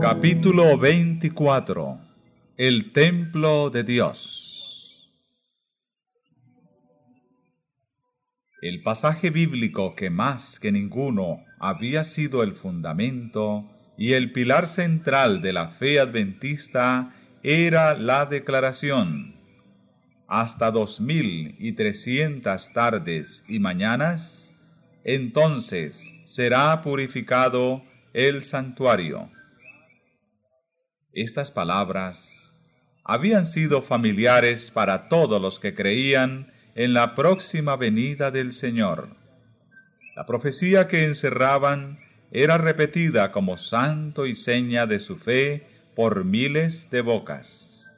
Capítulo 24 El Templo de Dios El pasaje bíblico que más que ninguno había sido el fundamento y el pilar central de la fe adventista era la declaración. Hasta dos mil y trescientas tardes y mañanas, entonces será purificado el santuario. Estas palabras habían sido familiares para todos los que creían en la próxima venida del Señor. La profecía que encerraban era repetida como santo y seña de su fe por miles de bocas.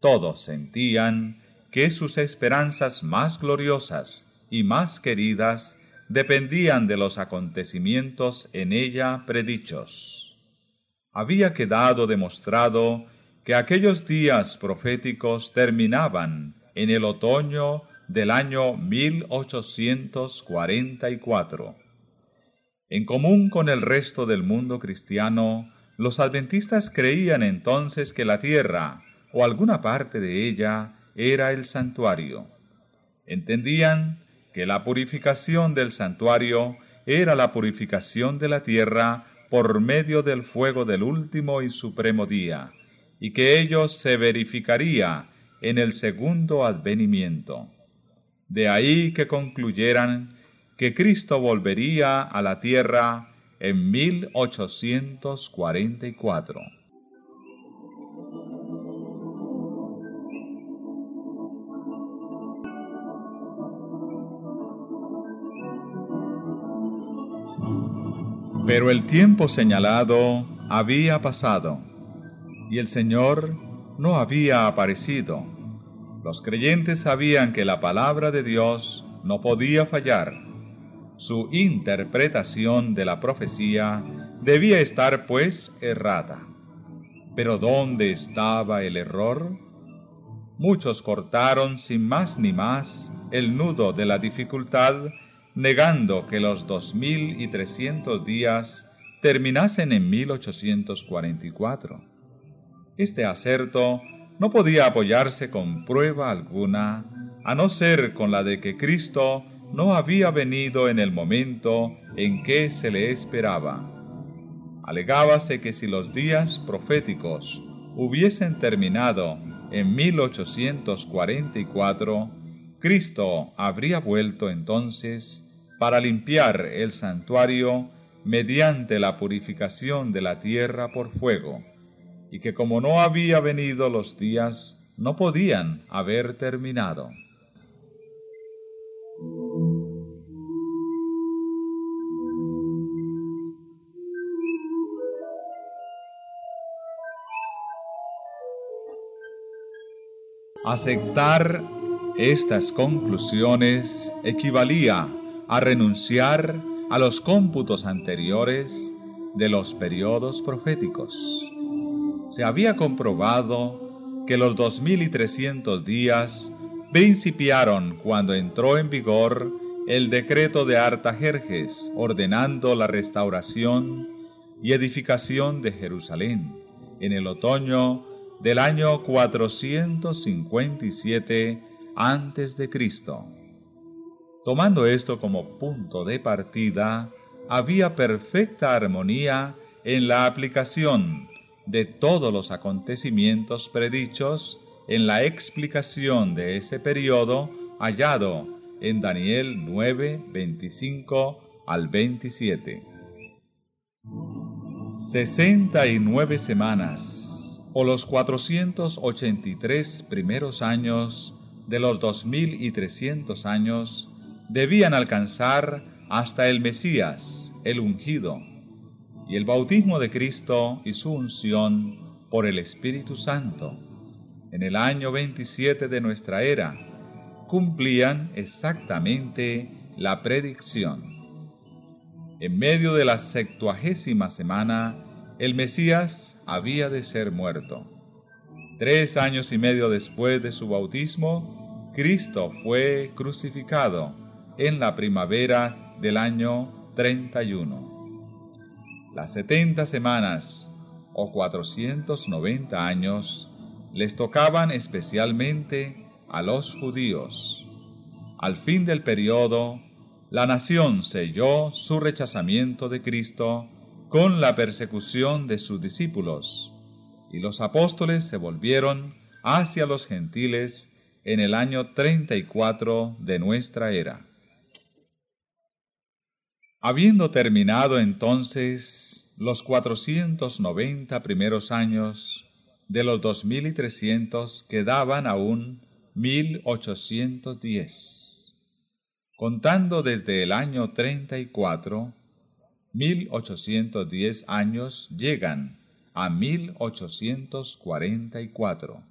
Todos sentían que sus esperanzas más gloriosas y más queridas dependían de los acontecimientos en ella predichos había quedado demostrado que aquellos días proféticos terminaban en el otoño del año 1844. En común con el resto del mundo cristiano, los adventistas creían entonces que la tierra, o alguna parte de ella, era el santuario. Entendían que la purificación del santuario era la purificación de la tierra por medio del fuego del último y supremo día, y que ello se verificaría en el segundo advenimiento. De ahí que concluyeran que Cristo volvería a la tierra en 1844. Pero el tiempo señalado había pasado y el Señor no había aparecido. Los creyentes sabían que la palabra de Dios no podía fallar. Su interpretación de la profecía debía estar pues errada. Pero ¿dónde estaba el error? Muchos cortaron sin más ni más el nudo de la dificultad negando que los 2300 días terminasen en 1844. Este acerto no podía apoyarse con prueba alguna, a no ser con la de que Cristo no había venido en el momento en que se le esperaba. Alegábase que si los días proféticos hubiesen terminado en 1844, Cristo habría vuelto entonces para limpiar el santuario mediante la purificación de la tierra por fuego, y que como no había venido los días, no podían haber terminado. Aceptar estas conclusiones equivalía a renunciar a los cómputos anteriores de los periodos proféticos. Se había comprobado que los 2300 días principiaron cuando entró en vigor el decreto de Artajerjes ordenando la restauración y edificación de Jerusalén en el otoño del año 457 a.C. Tomando esto como punto de partida, había perfecta armonía en la aplicación de todos los acontecimientos predichos en la explicación de ese periodo hallado en Daniel 9, 25 al 27. 69 semanas o los 483 primeros años de los 2300 años debían alcanzar hasta el Mesías, el ungido, y el bautismo de Cristo y su unción por el Espíritu Santo, en el año 27 de nuestra era, cumplían exactamente la predicción. En medio de la septuagésima semana, el Mesías había de ser muerto. Tres años y medio después de su bautismo, Cristo fue crucificado en la primavera del año 31. Las setenta semanas o 490 años les tocaban especialmente a los judíos. Al fin del periodo, la nación selló su rechazamiento de Cristo con la persecución de sus discípulos, y los apóstoles se volvieron hacia los gentiles en el año 34 de nuestra era. Habiendo terminado entonces los 490 primeros años de los 2300 quedaban aún 1810. Contando desde el año 34, 1810 años llegan a 1844.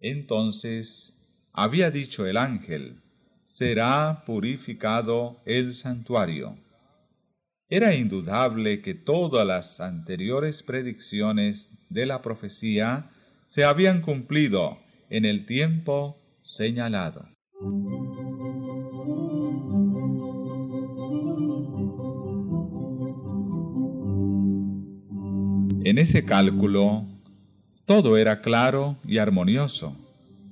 Entonces había dicho el ángel, será purificado el santuario. Era indudable que todas las anteriores predicciones de la profecía se habían cumplido en el tiempo señalado. En ese cálculo todo era claro y armonioso,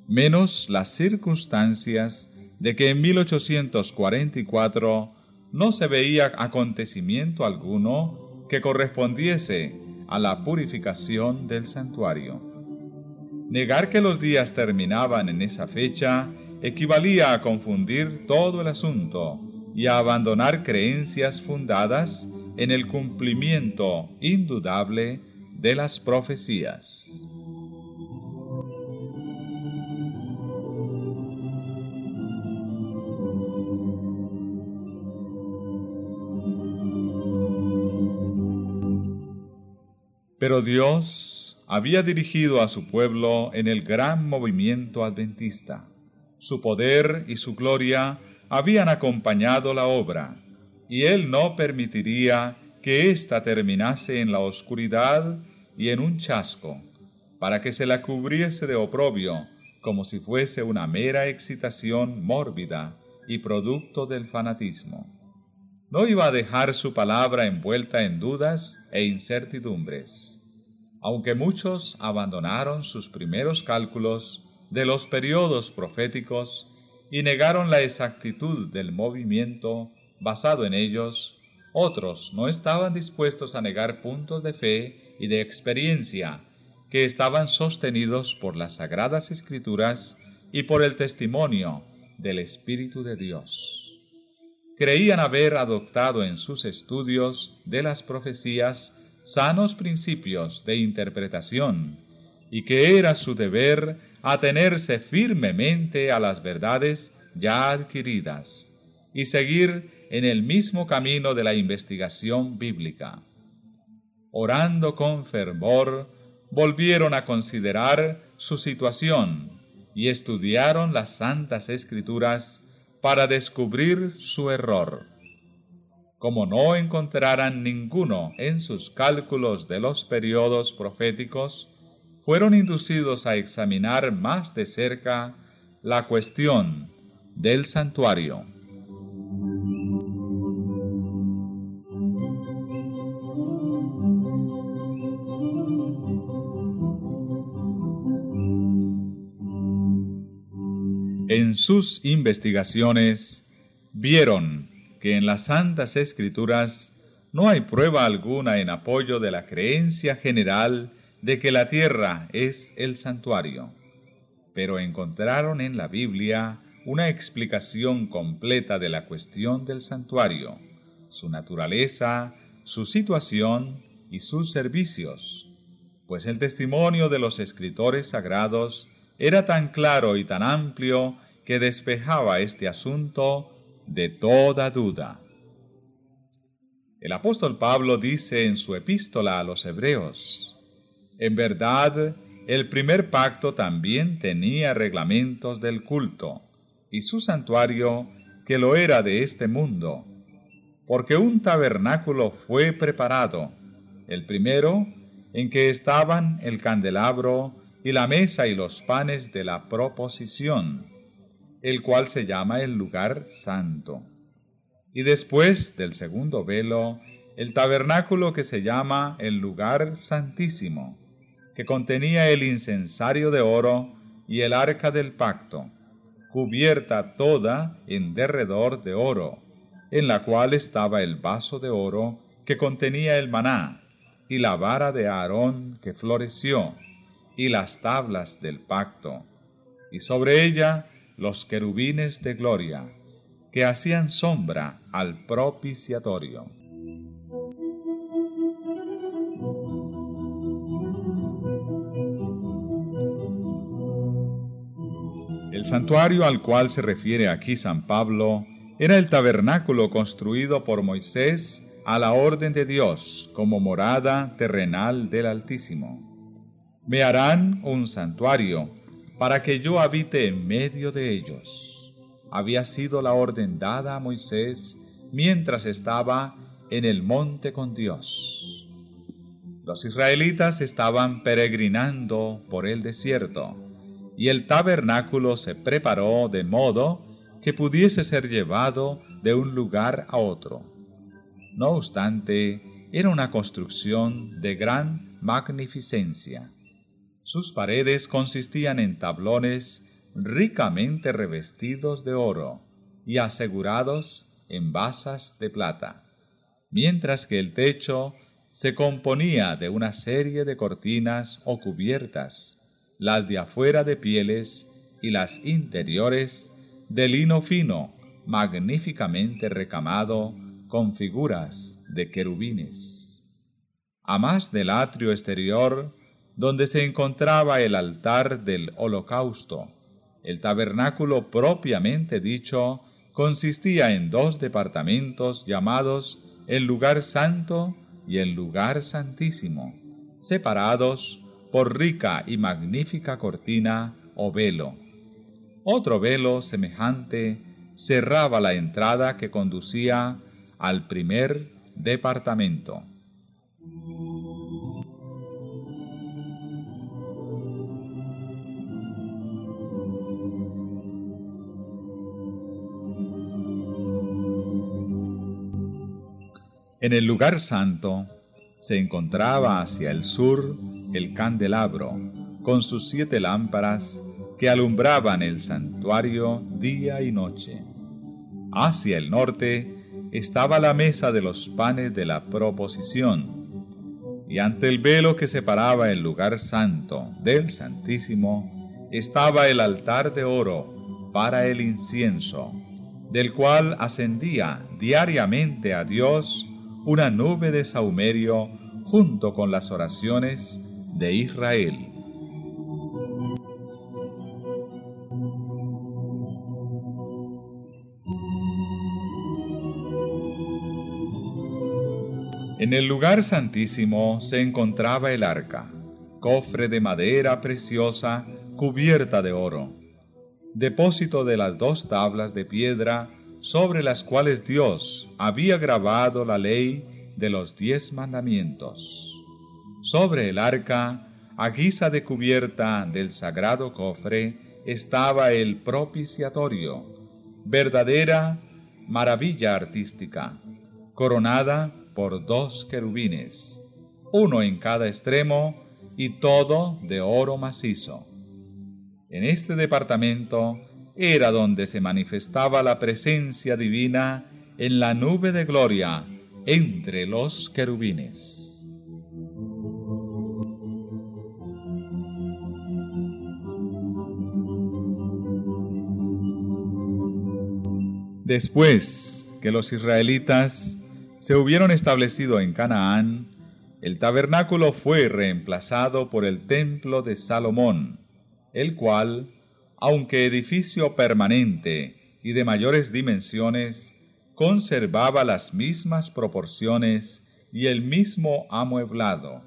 menos las circunstancias de que en 1844 no se veía acontecimiento alguno que correspondiese a la purificación del santuario. Negar que los días terminaban en esa fecha equivalía a confundir todo el asunto y a abandonar creencias fundadas en el cumplimiento indudable de las profecías. Pero Dios había dirigido a su pueblo en el gran movimiento adventista. Su poder y su gloria habían acompañado la obra, y Él no permitiría que ésta terminase en la oscuridad y en un chasco, para que se la cubriese de oprobio, como si fuese una mera excitación mórbida y producto del fanatismo. No iba a dejar su palabra envuelta en dudas e incertidumbres aunque muchos abandonaron sus primeros cálculos de los periodos proféticos y negaron la exactitud del movimiento basado en ellos, otros no estaban dispuestos a negar puntos de fe y de experiencia que estaban sostenidos por las sagradas escrituras y por el testimonio del Espíritu de Dios. Creían haber adoptado en sus estudios de las profecías sanos principios de interpretación y que era su deber atenerse firmemente a las verdades ya adquiridas y seguir en el mismo camino de la investigación bíblica. Orando con fervor, volvieron a considerar su situación y estudiaron las santas escrituras para descubrir su error como no encontraran ninguno en sus cálculos de los periodos proféticos, fueron inducidos a examinar más de cerca la cuestión del santuario. En sus investigaciones vieron que en las Santas Escrituras no hay prueba alguna en apoyo de la creencia general de que la tierra es el santuario, pero encontraron en la Biblia una explicación completa de la cuestión del santuario, su naturaleza, su situación y sus servicios, pues el testimonio de los escritores sagrados era tan claro y tan amplio que despejaba este asunto de toda duda. El apóstol Pablo dice en su epístola a los Hebreos, en verdad, el primer pacto también tenía reglamentos del culto, y su santuario que lo era de este mundo, porque un tabernáculo fue preparado, el primero en que estaban el candelabro y la mesa y los panes de la proposición, el cual se llama el lugar santo. Y después del segundo velo, el tabernáculo que se llama el lugar santísimo, que contenía el incensario de oro y el arca del pacto, cubierta toda en derredor de oro, en la cual estaba el vaso de oro que contenía el maná, y la vara de Aarón que floreció, y las tablas del pacto, y sobre ella los querubines de gloria, que hacían sombra al propiciatorio. El santuario al cual se refiere aquí San Pablo era el tabernáculo construido por Moisés a la orden de Dios como morada terrenal del Altísimo. Me harán un santuario para que yo habite en medio de ellos. Había sido la orden dada a Moisés mientras estaba en el monte con Dios. Los israelitas estaban peregrinando por el desierto y el tabernáculo se preparó de modo que pudiese ser llevado de un lugar a otro. No obstante, era una construcción de gran magnificencia. Sus paredes consistían en tablones ricamente revestidos de oro y asegurados en basas de plata, mientras que el techo se componía de una serie de cortinas o cubiertas las de afuera de pieles y las interiores de lino fino, magníficamente recamado con figuras de querubines. A más del atrio exterior, donde se encontraba el altar del holocausto, el tabernáculo propiamente dicho consistía en dos departamentos llamados el lugar santo y el lugar santísimo, separados por rica y magnífica cortina o velo. Otro velo semejante cerraba la entrada que conducía al primer departamento. En el lugar santo se encontraba hacia el sur el candelabro, con sus siete lámparas que alumbraban el santuario día y noche. Hacia el norte estaba la mesa de los panes de la proposición, y ante el velo que separaba el lugar santo del Santísimo estaba el altar de oro para el incienso, del cual ascendía diariamente a Dios una nube de saumerio junto con las oraciones de Israel. En el lugar santísimo se encontraba el arca, cofre de madera preciosa cubierta de oro, depósito de las dos tablas de piedra sobre las cuales Dios había grabado la ley de los diez mandamientos. Sobre el arca, a guisa de cubierta del sagrado cofre, estaba el propiciatorio, verdadera maravilla artística, coronada por dos querubines, uno en cada extremo y todo de oro macizo. En este departamento era donde se manifestaba la presencia divina en la nube de gloria entre los querubines. Después que los israelitas se hubieron establecido en Canaán, el tabernáculo fue reemplazado por el templo de Salomón, el cual, aunque edificio permanente y de mayores dimensiones, conservaba las mismas proporciones y el mismo amueblado.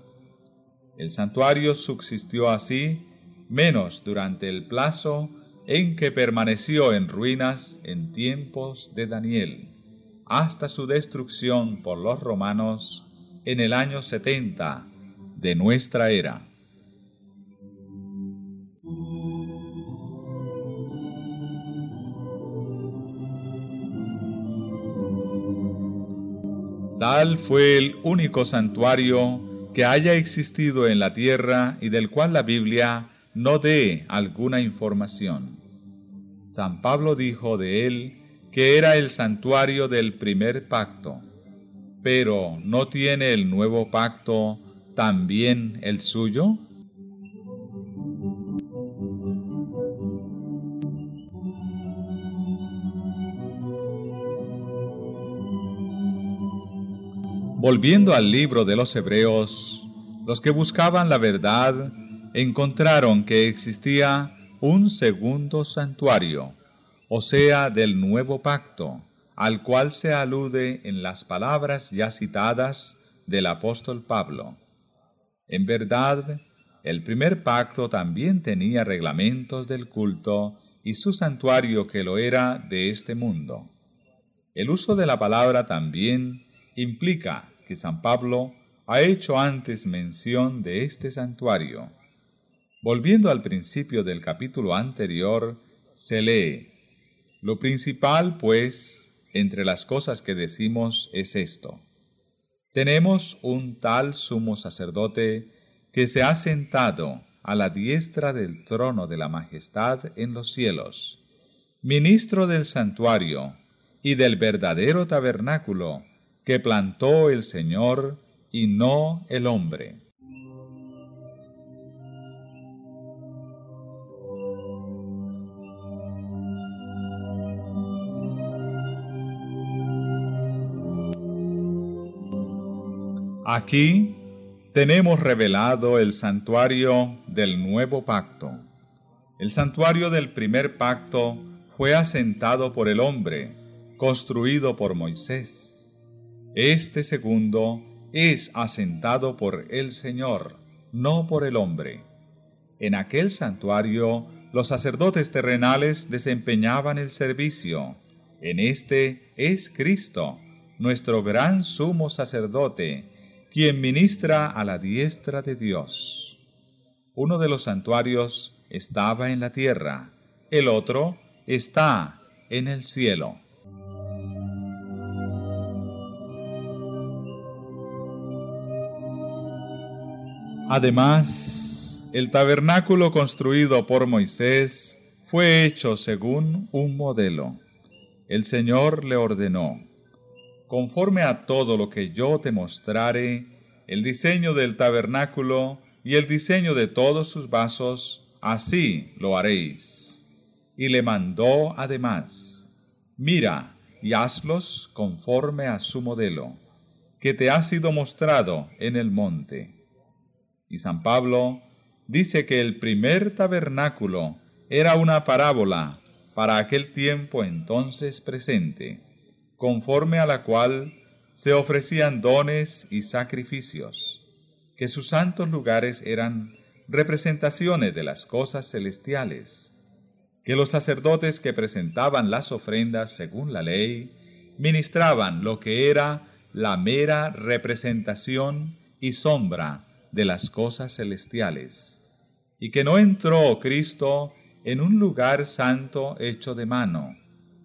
El santuario subsistió así, menos durante el plazo en que permaneció en ruinas en tiempos de Daniel, hasta su destrucción por los romanos en el año 70 de nuestra era. Tal fue el único santuario que haya existido en la tierra y del cual la Biblia no dé alguna información. San Pablo dijo de él que era el santuario del primer pacto, pero ¿no tiene el nuevo pacto también el suyo? Volviendo al libro de los Hebreos, los que buscaban la verdad encontraron que existía un segundo santuario, o sea, del nuevo pacto, al cual se alude en las palabras ya citadas del apóstol Pablo. En verdad, el primer pacto también tenía reglamentos del culto y su santuario que lo era de este mundo. El uso de la palabra también implica que San Pablo ha hecho antes mención de este santuario. Volviendo al principio del capítulo anterior, se lee, Lo principal, pues, entre las cosas que decimos es esto. Tenemos un tal sumo sacerdote que se ha sentado a la diestra del trono de la majestad en los cielos, ministro del santuario y del verdadero tabernáculo, que plantó el Señor y no el hombre. Aquí tenemos revelado el santuario del nuevo pacto. El santuario del primer pacto fue asentado por el hombre, construido por Moisés. Este segundo es asentado por el Señor, no por el hombre. En aquel santuario los sacerdotes terrenales desempeñaban el servicio. En este es Cristo, nuestro gran sumo sacerdote, quien ministra a la diestra de Dios. Uno de los santuarios estaba en la tierra, el otro está en el cielo. Además, el tabernáculo construido por Moisés fue hecho según un modelo. El Señor le ordenó, conforme a todo lo que yo te mostrare, el diseño del tabernáculo y el diseño de todos sus vasos, así lo haréis. Y le mandó además, mira y hazlos conforme a su modelo, que te ha sido mostrado en el monte. Y San Pablo dice que el primer tabernáculo era una parábola para aquel tiempo entonces presente, conforme a la cual se ofrecían dones y sacrificios, que sus santos lugares eran representaciones de las cosas celestiales, que los sacerdotes que presentaban las ofrendas según la ley ministraban lo que era la mera representación y sombra de las cosas celestiales, y que no entró Cristo en un lugar santo hecho de mano,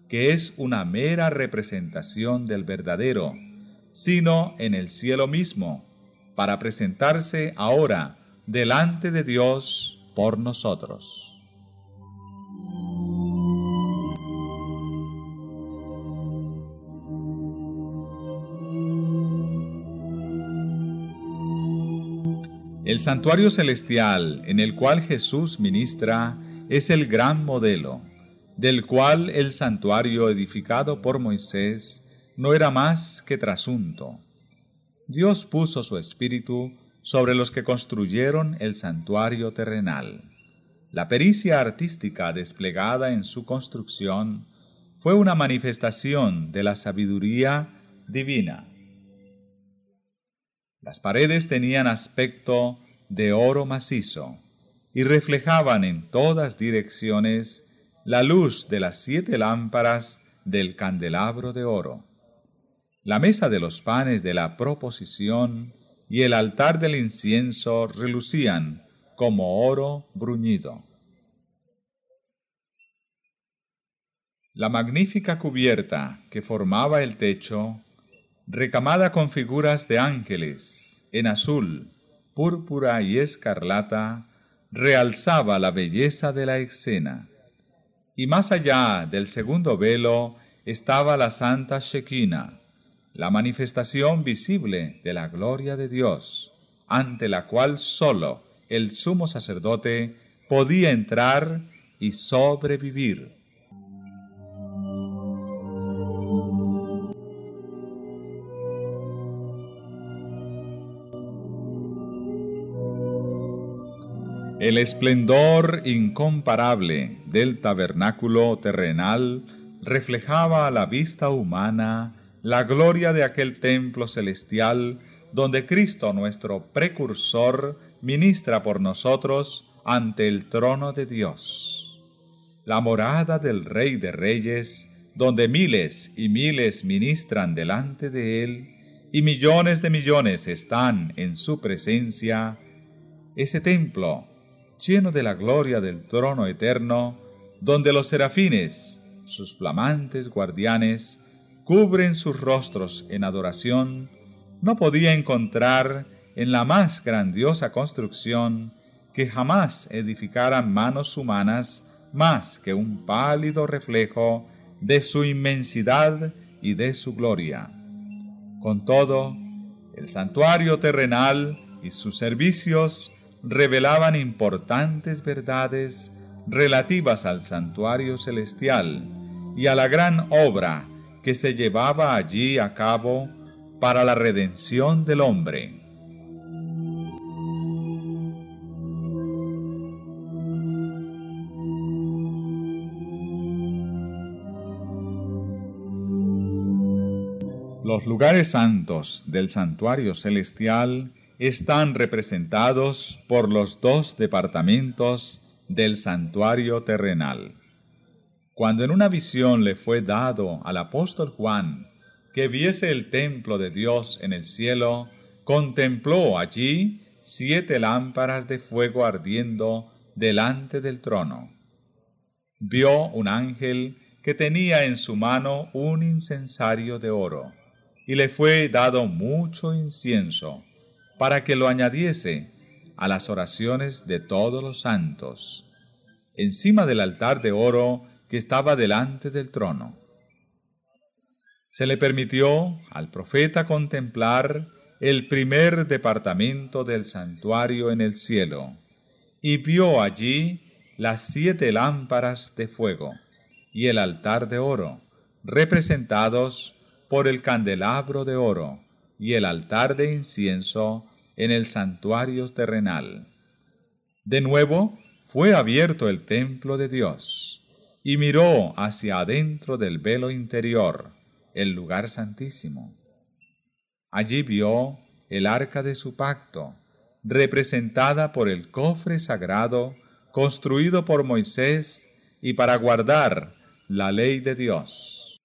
que es una mera representación del verdadero, sino en el cielo mismo, para presentarse ahora delante de Dios por nosotros. El santuario celestial en el cual Jesús ministra es el gran modelo, del cual el santuario edificado por Moisés no era más que trasunto. Dios puso su espíritu sobre los que construyeron el santuario terrenal. La pericia artística desplegada en su construcción fue una manifestación de la sabiduría divina. Las paredes tenían aspecto de oro macizo y reflejaban en todas direcciones la luz de las siete lámparas del candelabro de oro. La mesa de los panes de la proposición y el altar del incienso relucían como oro bruñido. La magnífica cubierta que formaba el techo recamada con figuras de ángeles, en azul, púrpura y escarlata, realzaba la belleza de la escena. Y más allá del segundo velo estaba la santa Shekinah, la manifestación visible de la gloria de Dios, ante la cual sólo el sumo sacerdote podía entrar y sobrevivir. El esplendor incomparable del tabernáculo terrenal reflejaba a la vista humana la gloria de aquel templo celestial donde Cristo nuestro precursor ministra por nosotros ante el trono de Dios. La morada del Rey de Reyes, donde miles y miles ministran delante de Él, y millones de millones están en su presencia, ese templo, lleno de la gloria del trono eterno, donde los serafines, sus flamantes guardianes, cubren sus rostros en adoración, no podía encontrar en la más grandiosa construcción que jamás edificaran manos humanas más que un pálido reflejo de su inmensidad y de su gloria. Con todo, el santuario terrenal y sus servicios revelaban importantes verdades relativas al santuario celestial y a la gran obra que se llevaba allí a cabo para la redención del hombre. Los lugares santos del santuario celestial están representados por los dos departamentos del santuario terrenal. Cuando en una visión le fue dado al apóstol Juan que viese el templo de Dios en el cielo, contempló allí siete lámparas de fuego ardiendo delante del trono. Vio un ángel que tenía en su mano un incensario de oro, y le fue dado mucho incienso, para que lo añadiese a las oraciones de todos los santos, encima del altar de oro que estaba delante del trono. Se le permitió al profeta contemplar el primer departamento del santuario en el cielo, y vio allí las siete lámparas de fuego y el altar de oro, representados por el candelabro de oro y el altar de incienso en el santuario terrenal. De nuevo fue abierto el templo de Dios, y miró hacia adentro del velo interior, el lugar santísimo. Allí vio el arca de su pacto, representada por el cofre sagrado construido por Moisés y para guardar la ley de Dios.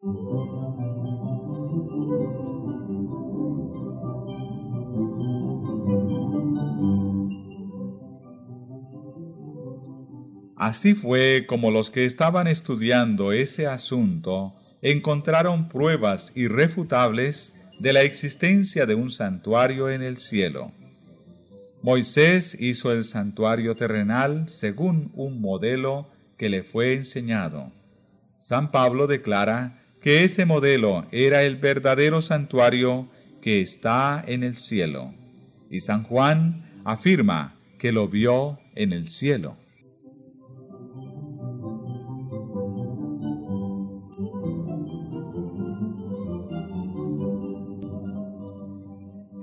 Así fue como los que estaban estudiando ese asunto encontraron pruebas irrefutables de la existencia de un santuario en el cielo. Moisés hizo el santuario terrenal según un modelo que le fue enseñado. San Pablo declara que ese modelo era el verdadero santuario que está en el cielo. Y San Juan afirma que lo vio en el cielo.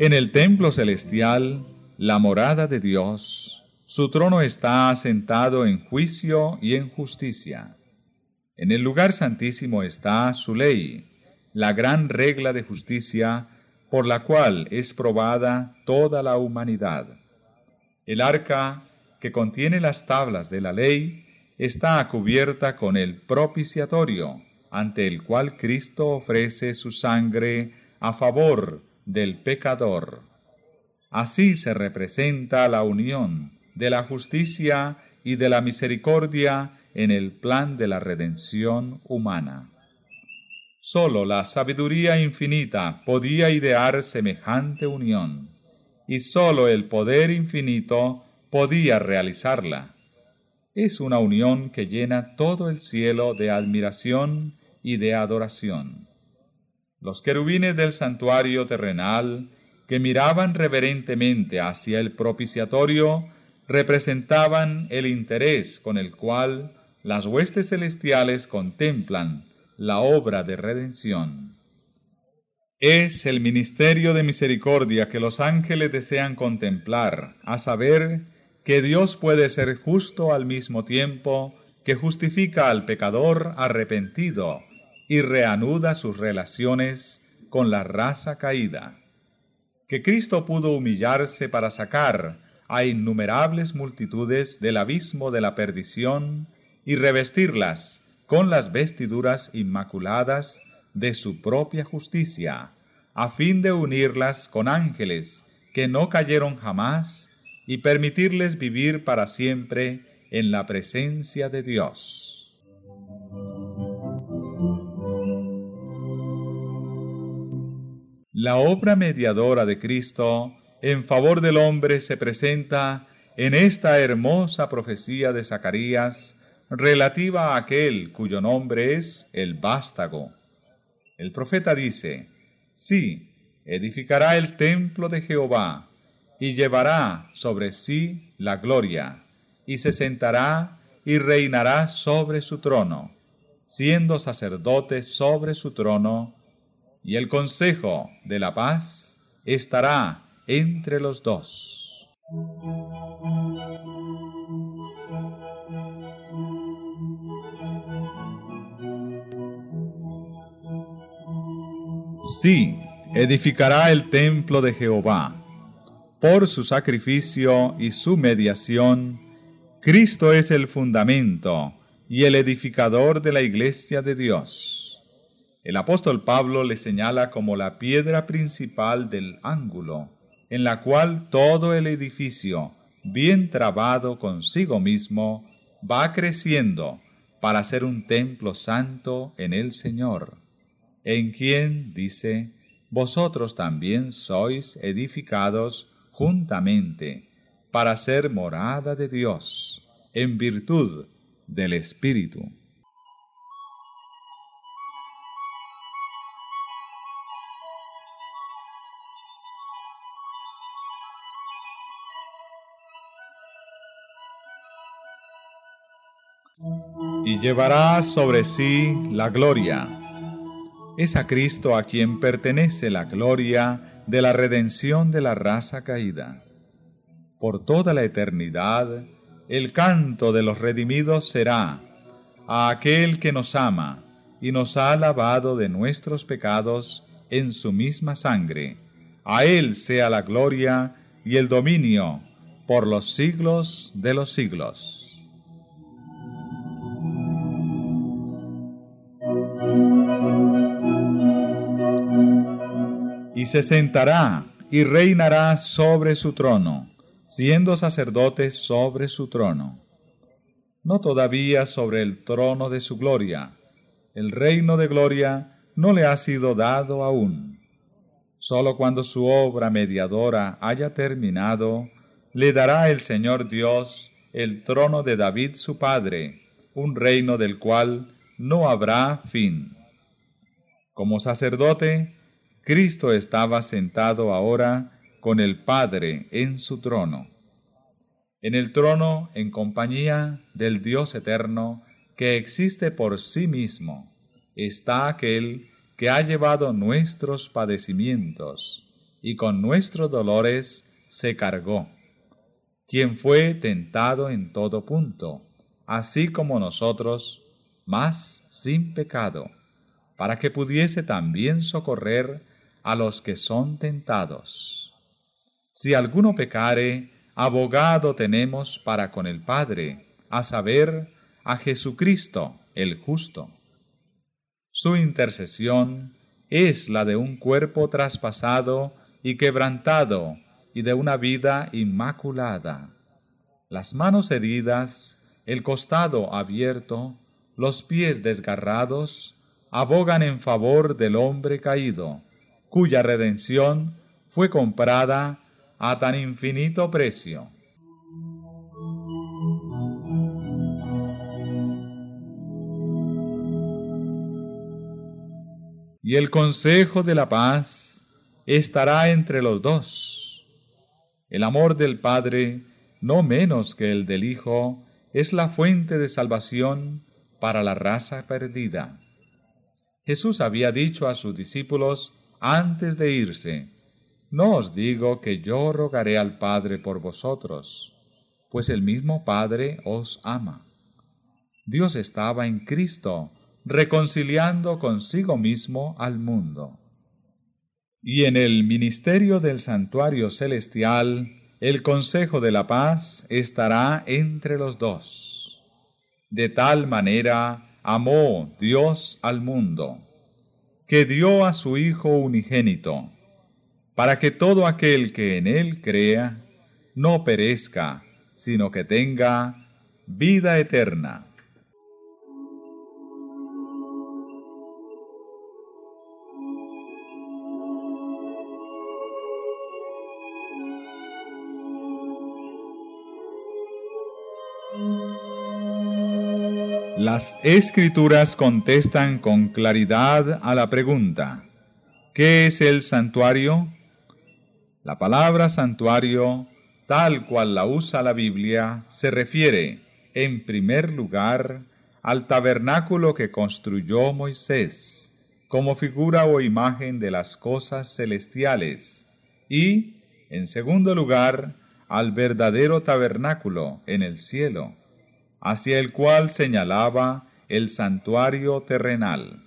En el templo celestial, la morada de Dios, su trono está asentado en juicio y en justicia. En el lugar santísimo está su ley, la gran regla de justicia por la cual es probada toda la humanidad. El arca que contiene las tablas de la ley está cubierta con el propiciatorio, ante el cual Cristo ofrece su sangre a favor del pecador. Así se representa la unión de la justicia y de la misericordia en el plan de la redención humana. Solo la sabiduría infinita podía idear semejante unión, y sólo el poder infinito podía realizarla. Es una unión que llena todo el cielo de admiración y de adoración. Los querubines del santuario terrenal, que miraban reverentemente hacia el propiciatorio, representaban el interés con el cual las huestes celestiales contemplan la obra de redención. Es el ministerio de misericordia que los ángeles desean contemplar, a saber, que Dios puede ser justo al mismo tiempo que justifica al pecador arrepentido y reanuda sus relaciones con la raza caída. Que Cristo pudo humillarse para sacar a innumerables multitudes del abismo de la perdición y revestirlas con las vestiduras inmaculadas de su propia justicia, a fin de unirlas con ángeles que no cayeron jamás y permitirles vivir para siempre en la presencia de Dios. La obra mediadora de Cristo en favor del hombre se presenta en esta hermosa profecía de Zacarías relativa a aquel cuyo nombre es el vástago. El profeta dice, Sí, edificará el templo de Jehová, y llevará sobre sí la gloria, y se sentará y reinará sobre su trono, siendo sacerdote sobre su trono, y el consejo de la paz estará entre los dos. Sí, edificará el templo de Jehová. Por su sacrificio y su mediación, Cristo es el fundamento y el edificador de la iglesia de Dios. El apóstol Pablo le señala como la piedra principal del ángulo, en la cual todo el edificio, bien trabado consigo mismo, va creciendo para ser un templo santo en el Señor, en quien, dice, vosotros también sois edificados juntamente para ser morada de Dios, en virtud del Espíritu. Y llevará sobre sí la gloria. Es a Cristo a quien pertenece la gloria de la redención de la raza caída. Por toda la eternidad, el canto de los redimidos será a aquel que nos ama y nos ha lavado de nuestros pecados en su misma sangre. A Él sea la gloria y el dominio por los siglos de los siglos. Se sentará y reinará sobre su trono, siendo sacerdote sobre su trono. No todavía sobre el trono de su gloria, el reino de gloria no le ha sido dado aún. Solo cuando su obra mediadora haya terminado, le dará el Señor Dios el trono de David su padre, un reino del cual no habrá fin. Como sacerdote, Cristo estaba sentado ahora con el Padre en su trono. En el trono, en compañía del Dios eterno, que existe por sí mismo, está aquel que ha llevado nuestros padecimientos y con nuestros dolores se cargó, quien fue tentado en todo punto, así como nosotros, mas sin pecado, para que pudiese también socorrer a los que son tentados. Si alguno pecare, abogado tenemos para con el Padre, a saber, a Jesucristo el justo. Su intercesión es la de un cuerpo traspasado y quebrantado y de una vida inmaculada. Las manos heridas, el costado abierto, los pies desgarrados, abogan en favor del hombre caído, cuya redención fue comprada a tan infinito precio. Y el consejo de la paz estará entre los dos. El amor del Padre, no menos que el del Hijo, es la fuente de salvación para la raza perdida. Jesús había dicho a sus discípulos antes de irse, No os digo que yo rogaré al Padre por vosotros, pues el mismo Padre os ama. Dios estaba en Cristo, reconciliando consigo mismo al mundo. Y en el ministerio del santuario celestial, el consejo de la paz estará entre los dos. De tal manera amó Dios al mundo, que dio a su Hijo unigénito, para que todo aquel que en él crea no perezca, sino que tenga vida eterna. Las escrituras contestan con claridad a la pregunta, ¿qué es el santuario? La palabra santuario, tal cual la usa la Biblia, se refiere, en primer lugar, al tabernáculo que construyó Moisés, como figura o imagen de las cosas celestiales, y, en segundo lugar, al verdadero tabernáculo en el cielo hacia el cual señalaba el santuario terrenal.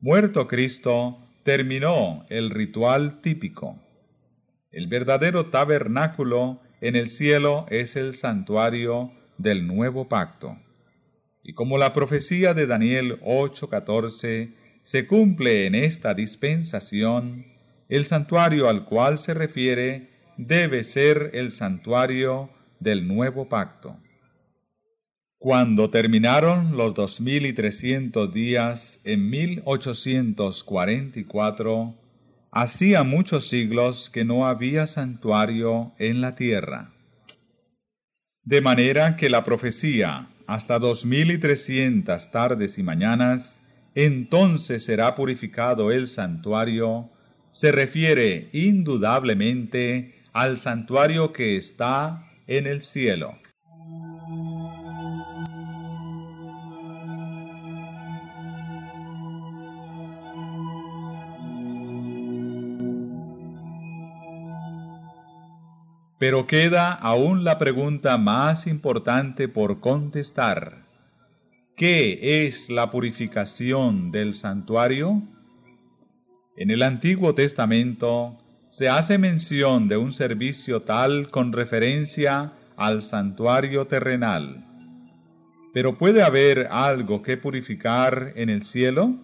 Muerto Cristo, terminó el ritual típico. El verdadero tabernáculo en el cielo es el santuario del nuevo pacto. Y como la profecía de Daniel 8:14 se cumple en esta dispensación, el santuario al cual se refiere debe ser el santuario del nuevo pacto. Cuando terminaron los dos mil y trescientos días en mil ochocientos cuarenta y cuatro, hacía muchos siglos que no había santuario en la tierra. De manera que la profecía, hasta dos mil y trescientas tardes y mañanas, entonces será purificado el santuario, se refiere indudablemente al santuario que está en el cielo. Pero queda aún la pregunta más importante por contestar. ¿Qué es la purificación del santuario? En el Antiguo Testamento se hace mención de un servicio tal con referencia al santuario terrenal. Pero ¿puede haber algo que purificar en el cielo?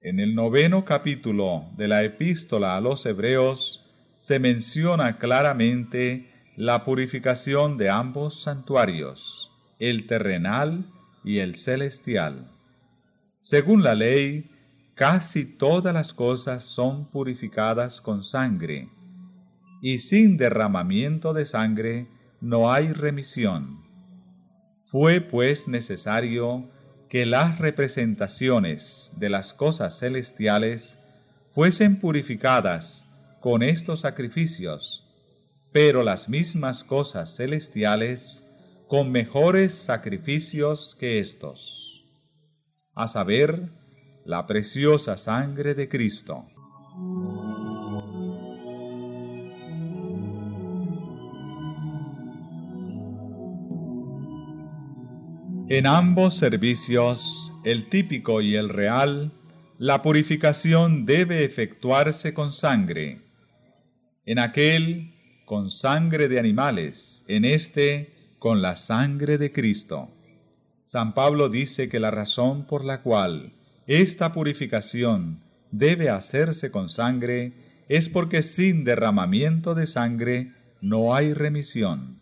En el noveno capítulo de la epístola a los Hebreos se menciona claramente la purificación de ambos santuarios, el terrenal y el celestial. Según la ley, casi todas las cosas son purificadas con sangre, y sin derramamiento de sangre no hay remisión. Fue pues necesario que las representaciones de las cosas celestiales fuesen purificadas con estos sacrificios, pero las mismas cosas celestiales con mejores sacrificios que estos, a saber, la preciosa sangre de Cristo. En ambos servicios, el típico y el real, la purificación debe efectuarse con sangre, en aquel con sangre de animales, en este con la sangre de Cristo. San Pablo dice que la razón por la cual esta purificación debe hacerse con sangre es porque sin derramamiento de sangre no hay remisión.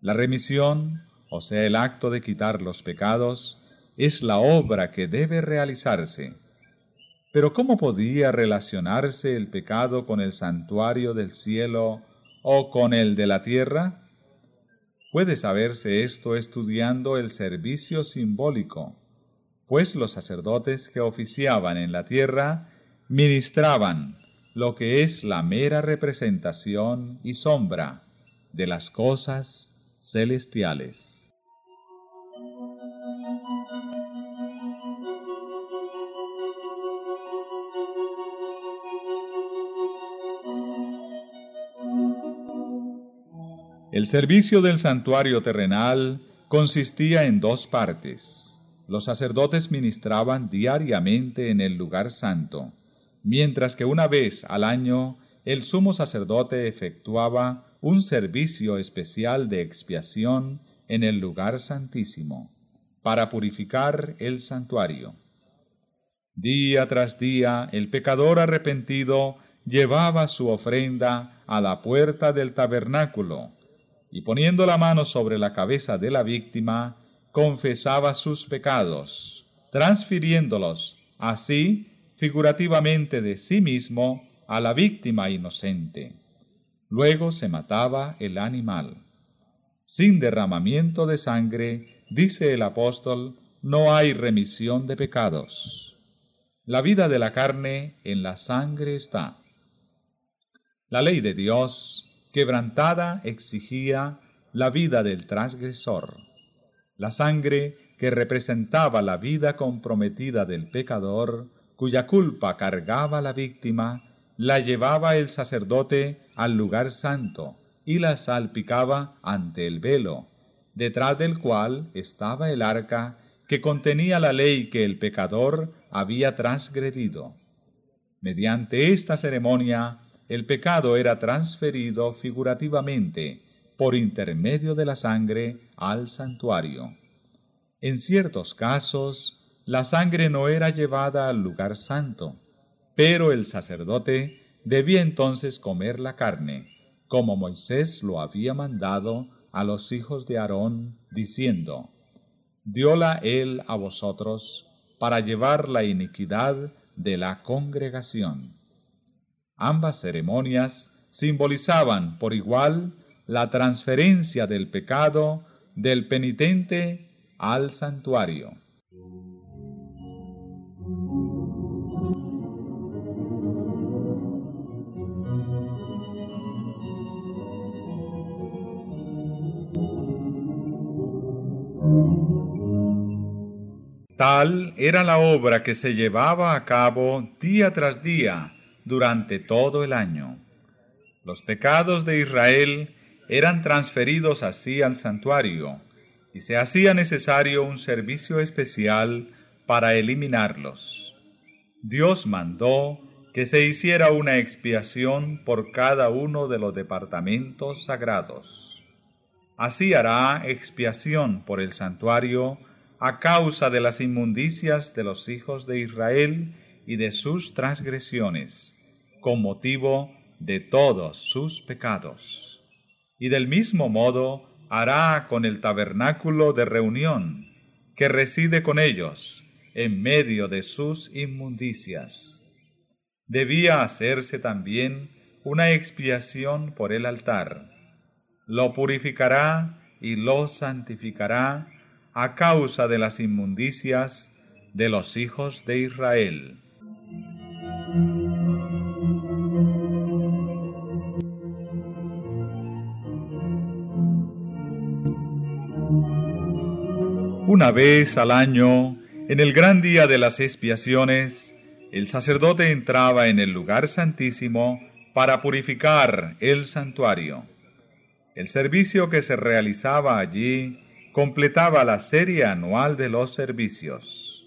La remisión, o sea, el acto de quitar los pecados, es la obra que debe realizarse. Pero ¿cómo podía relacionarse el pecado con el santuario del cielo o con el de la tierra? Puede saberse esto estudiando el servicio simbólico, pues los sacerdotes que oficiaban en la tierra ministraban lo que es la mera representación y sombra de las cosas celestiales. El servicio del santuario terrenal consistía en dos partes. Los sacerdotes ministraban diariamente en el lugar santo, mientras que una vez al año el sumo sacerdote efectuaba un servicio especial de expiación en el lugar santísimo, para purificar el santuario. Día tras día el pecador arrepentido llevaba su ofrenda a la puerta del tabernáculo, y poniendo la mano sobre la cabeza de la víctima, confesaba sus pecados, transfiriéndolos así figurativamente de sí mismo a la víctima inocente. Luego se mataba el animal. Sin derramamiento de sangre, dice el apóstol, no hay remisión de pecados. La vida de la carne en la sangre está. La ley de Dios quebrantada exigía la vida del transgresor. La sangre que representaba la vida comprometida del pecador, cuya culpa cargaba la víctima, la llevaba el sacerdote al lugar santo y la salpicaba ante el velo, detrás del cual estaba el arca que contenía la ley que el pecador había transgredido. Mediante esta ceremonia el pecado era transferido figurativamente por intermedio de la sangre al santuario. En ciertos casos, la sangre no era llevada al lugar santo, pero el sacerdote debía entonces comer la carne, como Moisés lo había mandado a los hijos de Aarón, diciendo, Diola él a vosotros para llevar la iniquidad de la congregación. Ambas ceremonias simbolizaban por igual la transferencia del pecado del penitente al santuario. Tal era la obra que se llevaba a cabo día tras día durante todo el año. Los pecados de Israel eran transferidos así al santuario, y se hacía necesario un servicio especial para eliminarlos. Dios mandó que se hiciera una expiación por cada uno de los departamentos sagrados. Así hará expiación por el santuario a causa de las inmundicias de los hijos de Israel y de sus transgresiones con motivo de todos sus pecados. Y del mismo modo hará con el tabernáculo de reunión, que reside con ellos, en medio de sus inmundicias. Debía hacerse también una expiación por el altar. Lo purificará y lo santificará a causa de las inmundicias de los hijos de Israel. Una vez al año, en el gran día de las expiaciones, el sacerdote entraba en el lugar santísimo para purificar el santuario. El servicio que se realizaba allí completaba la serie anual de los servicios.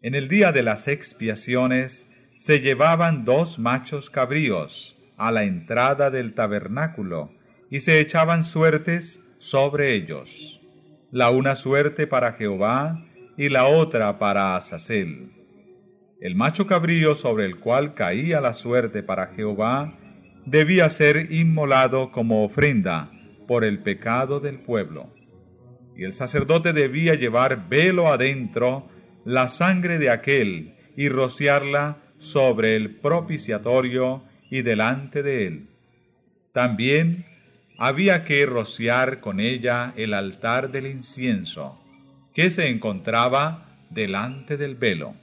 En el día de las expiaciones se llevaban dos machos cabríos a la entrada del tabernáculo y se echaban suertes sobre ellos la una suerte para Jehová y la otra para Azazel. El macho cabrío sobre el cual caía la suerte para Jehová debía ser inmolado como ofrenda por el pecado del pueblo. y el sacerdote debía llevar velo adentro la sangre de aquel y rociarla sobre el propiciatorio y delante de él. También había que rociar con ella el altar del incienso, que se encontraba delante del velo.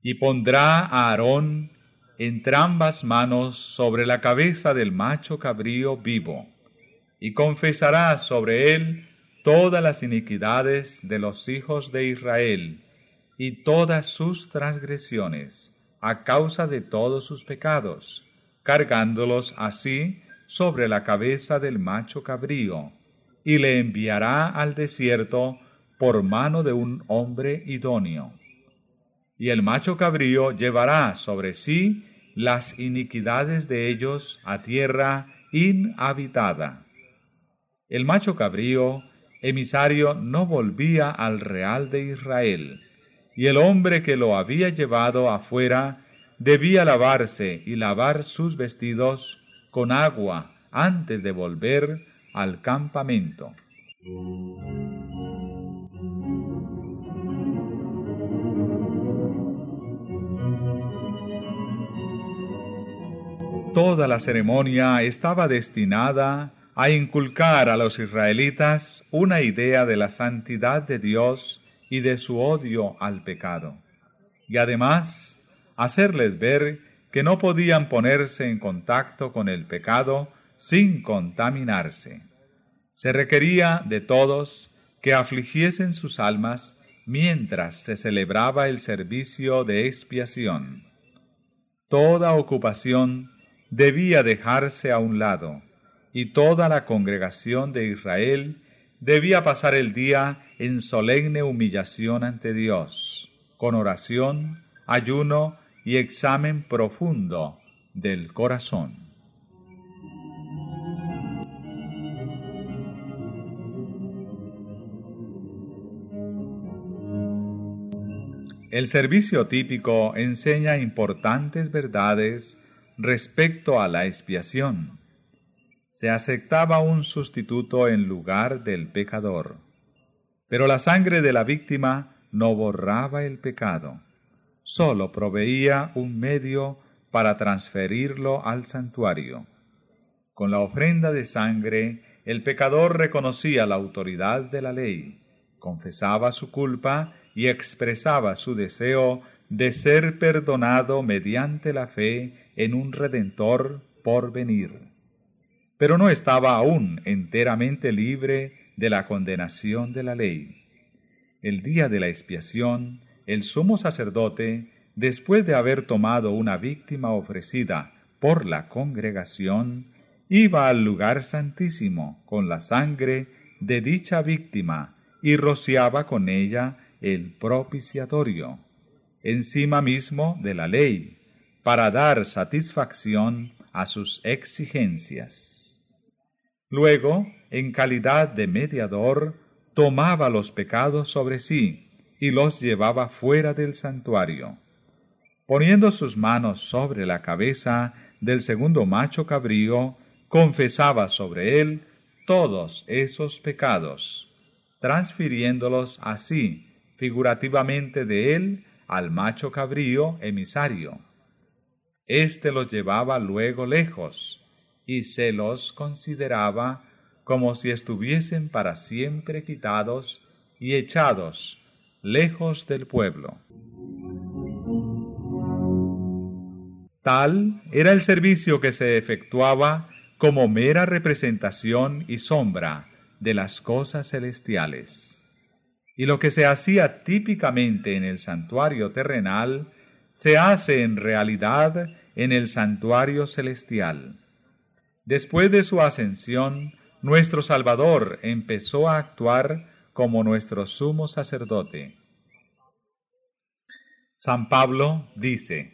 Y pondrá a Aarón entrambas manos sobre la cabeza del macho cabrío vivo, y confesará sobre él todas las iniquidades de los hijos de Israel, y todas sus transgresiones, a causa de todos sus pecados, cargándolos así sobre la cabeza del macho cabrío, y le enviará al desierto por mano de un hombre idóneo. Y el macho cabrío llevará sobre sí las iniquidades de ellos a tierra inhabitada. El macho cabrío, emisario, no volvía al real de Israel, y el hombre que lo había llevado afuera debía lavarse y lavar sus vestidos con agua antes de volver al campamento. Toda la ceremonia estaba destinada a inculcar a los israelitas una idea de la santidad de Dios y de su odio al pecado, y además hacerles ver que no podían ponerse en contacto con el pecado sin contaminarse. Se requería de todos que afligiesen sus almas mientras se celebraba el servicio de expiación. Toda ocupación debía dejarse a un lado, y toda la congregación de Israel debía pasar el día en solemne humillación ante Dios, con oración, ayuno y examen profundo del corazón. El servicio típico enseña importantes verdades respecto a la expiación. Se aceptaba un sustituto en lugar del pecador. Pero la sangre de la víctima no borraba el pecado, sólo proveía un medio para transferirlo al santuario. Con la ofrenda de sangre, el pecador reconocía la autoridad de la ley, confesaba su culpa y expresaba su deseo de ser perdonado mediante la fe en un Redentor por venir. Pero no estaba aún enteramente libre de la condenación de la ley. El día de la expiación, el sumo sacerdote, después de haber tomado una víctima ofrecida por la congregación, iba al lugar santísimo con la sangre de dicha víctima y rociaba con ella el propiciatorio, encima mismo de la ley, para dar satisfacción a sus exigencias. Luego, en calidad de mediador, tomaba los pecados sobre sí y los llevaba fuera del santuario. Poniendo sus manos sobre la cabeza del segundo macho cabrío, confesaba sobre él todos esos pecados, transfiriéndolos así figurativamente de él al macho cabrío emisario. Este los llevaba luego lejos, y se los consideraba como si estuviesen para siempre quitados y echados lejos del pueblo. Tal era el servicio que se efectuaba como mera representación y sombra de las cosas celestiales. Y lo que se hacía típicamente en el santuario terrenal, se hace en realidad en el santuario celestial. Después de su ascensión, nuestro Salvador empezó a actuar como nuestro sumo sacerdote. San Pablo dice,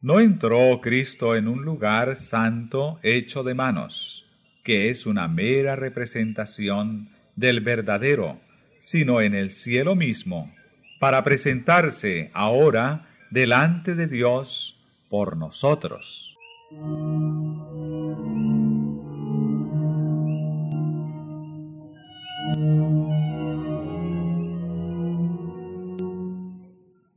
No entró Cristo en un lugar santo hecho de manos, que es una mera representación del verdadero, sino en el cielo mismo, para presentarse ahora delante de Dios por nosotros.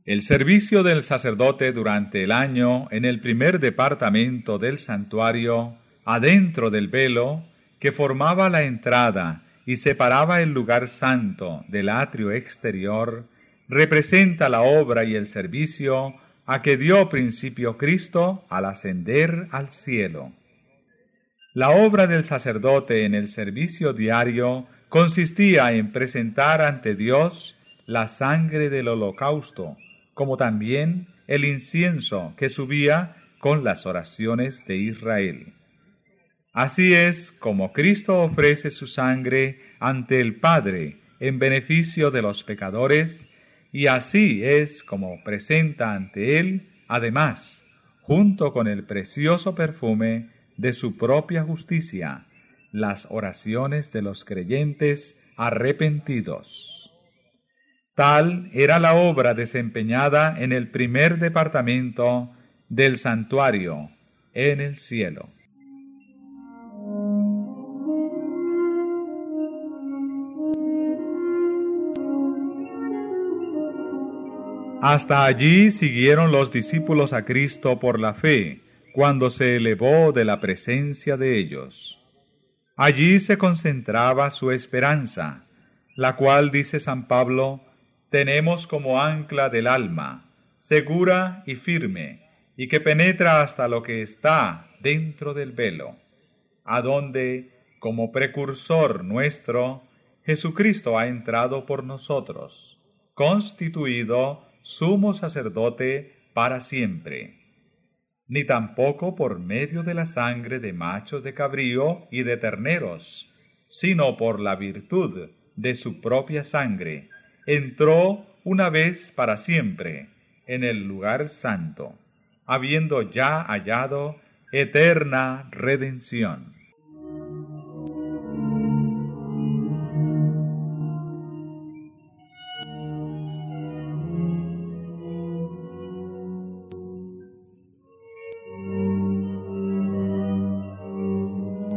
El servicio del sacerdote durante el año en el primer departamento del santuario, adentro del velo, que formaba la entrada y separaba el lugar santo del atrio exterior, representa la obra y el servicio a que dio principio Cristo al ascender al cielo. La obra del sacerdote en el servicio diario consistía en presentar ante Dios la sangre del holocausto, como también el incienso que subía con las oraciones de Israel. Así es como Cristo ofrece su sangre ante el Padre en beneficio de los pecadores, y así es como presenta ante Él, además, junto con el precioso perfume de su propia justicia, las oraciones de los creyentes arrepentidos. Tal era la obra desempeñada en el primer departamento del santuario en el cielo. Hasta allí siguieron los discípulos a Cristo por la fe, cuando se elevó de la presencia de ellos. Allí se concentraba su esperanza, la cual, dice San Pablo, tenemos como ancla del alma, segura y firme, y que penetra hasta lo que está dentro del velo, a donde, como precursor nuestro, Jesucristo ha entrado por nosotros, constituido sumo sacerdote para siempre, ni tampoco por medio de la sangre de machos de cabrío y de terneros, sino por la virtud de su propia sangre, entró una vez para siempre en el lugar santo, habiendo ya hallado eterna redención.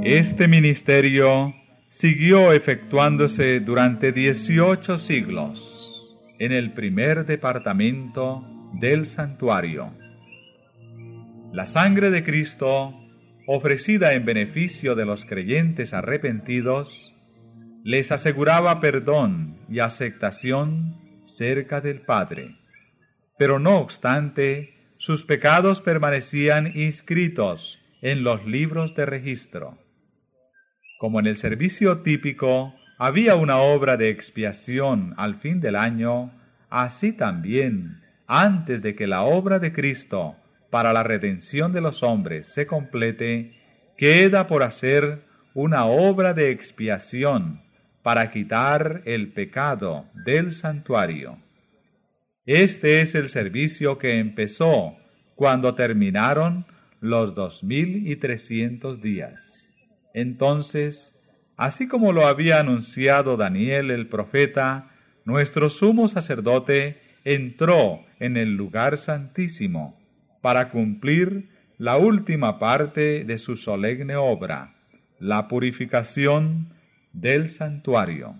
Este ministerio siguió efectuándose durante 18 siglos en el primer departamento del santuario. La sangre de Cristo, ofrecida en beneficio de los creyentes arrepentidos, les aseguraba perdón y aceptación cerca del Padre. Pero no obstante, sus pecados permanecían inscritos en los libros de registro. Como en el servicio típico había una obra de expiación al fin del año, así también, antes de que la obra de Cristo para la redención de los hombres se complete, queda por hacer una obra de expiación para quitar el pecado del santuario. Este es el servicio que empezó cuando terminaron los dos mil y trescientos días. Entonces, así como lo había anunciado Daniel el profeta, nuestro sumo sacerdote entró en el lugar santísimo para cumplir la última parte de su solemne obra, la purificación del santuario.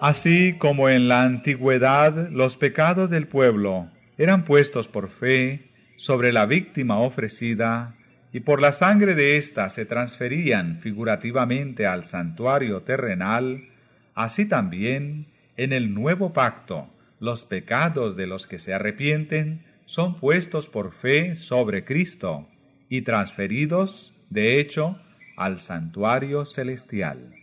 Así como en la antigüedad los pecados del pueblo eran puestos por fe sobre la víctima ofrecida, y por la sangre de ésta se transferían figurativamente al santuario terrenal, así también en el nuevo pacto los pecados de los que se arrepienten son puestos por fe sobre Cristo y transferidos, de hecho, al santuario celestial.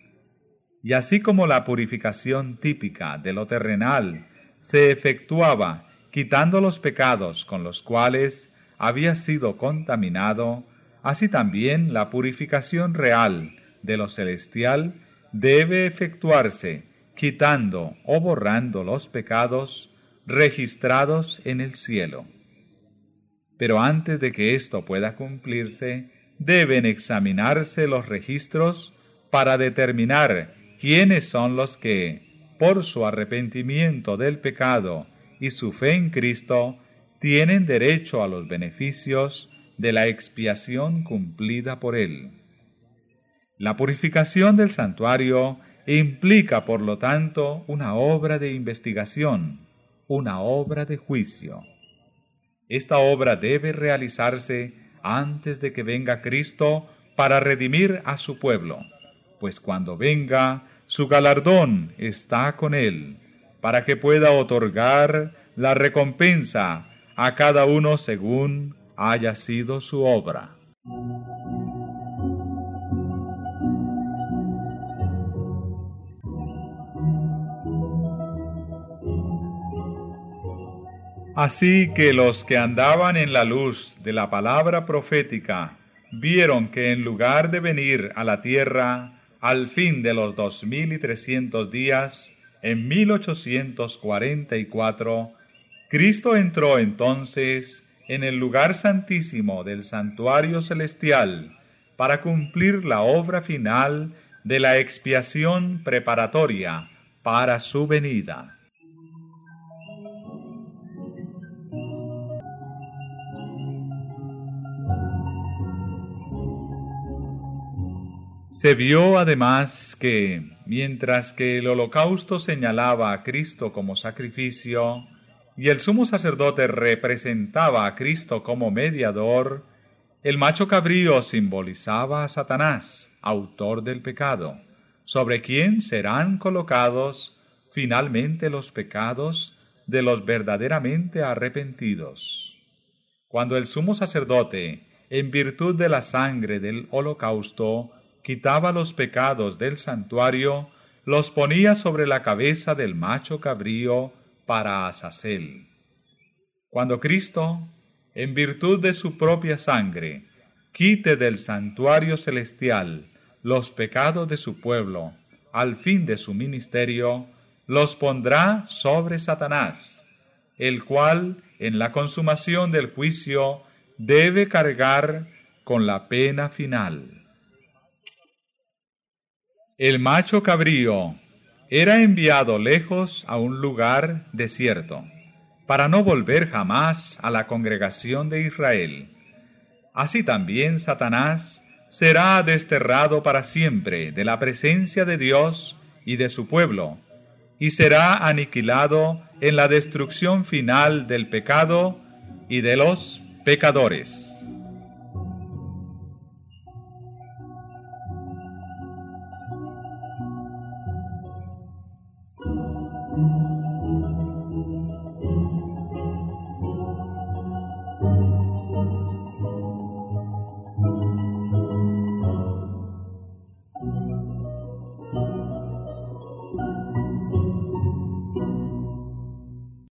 Y así como la purificación típica de lo terrenal se efectuaba quitando los pecados con los cuales había sido contaminado, así también la purificación real de lo celestial debe efectuarse quitando o borrando los pecados registrados en el cielo. Pero antes de que esto pueda cumplirse, deben examinarse los registros para determinar quiénes son los que, por su arrepentimiento del pecado y su fe en Cristo, tienen derecho a los beneficios de la expiación cumplida por él. La purificación del santuario implica, por lo tanto, una obra de investigación, una obra de juicio. Esta obra debe realizarse antes de que venga Cristo para redimir a su pueblo, pues cuando venga, su galardón está con él, para que pueda otorgar la recompensa a cada uno según haya sido su obra. Así que los que andaban en la luz de la palabra profética vieron que en lugar de venir a la tierra al fin de los dos mil y trescientos días, en 1844, Cristo entró entonces en el lugar santísimo del santuario celestial para cumplir la obra final de la expiación preparatoria para su venida. Se vio además que, mientras que el holocausto señalaba a Cristo como sacrificio, y el sumo sacerdote representaba a Cristo como mediador, el macho cabrío simbolizaba a Satanás, autor del pecado, sobre quien serán colocados finalmente los pecados de los verdaderamente arrepentidos. Cuando el sumo sacerdote, en virtud de la sangre del holocausto, quitaba los pecados del santuario, los ponía sobre la cabeza del macho cabrío para Azazel. Cuando Cristo, en virtud de su propia sangre, quite del santuario celestial los pecados de su pueblo, al fin de su ministerio, los pondrá sobre Satanás, el cual, en la consumación del juicio, debe cargar con la pena final. El macho cabrío era enviado lejos a un lugar desierto, para no volver jamás a la congregación de Israel. Así también Satanás será desterrado para siempre de la presencia de Dios y de su pueblo, y será aniquilado en la destrucción final del pecado y de los pecadores.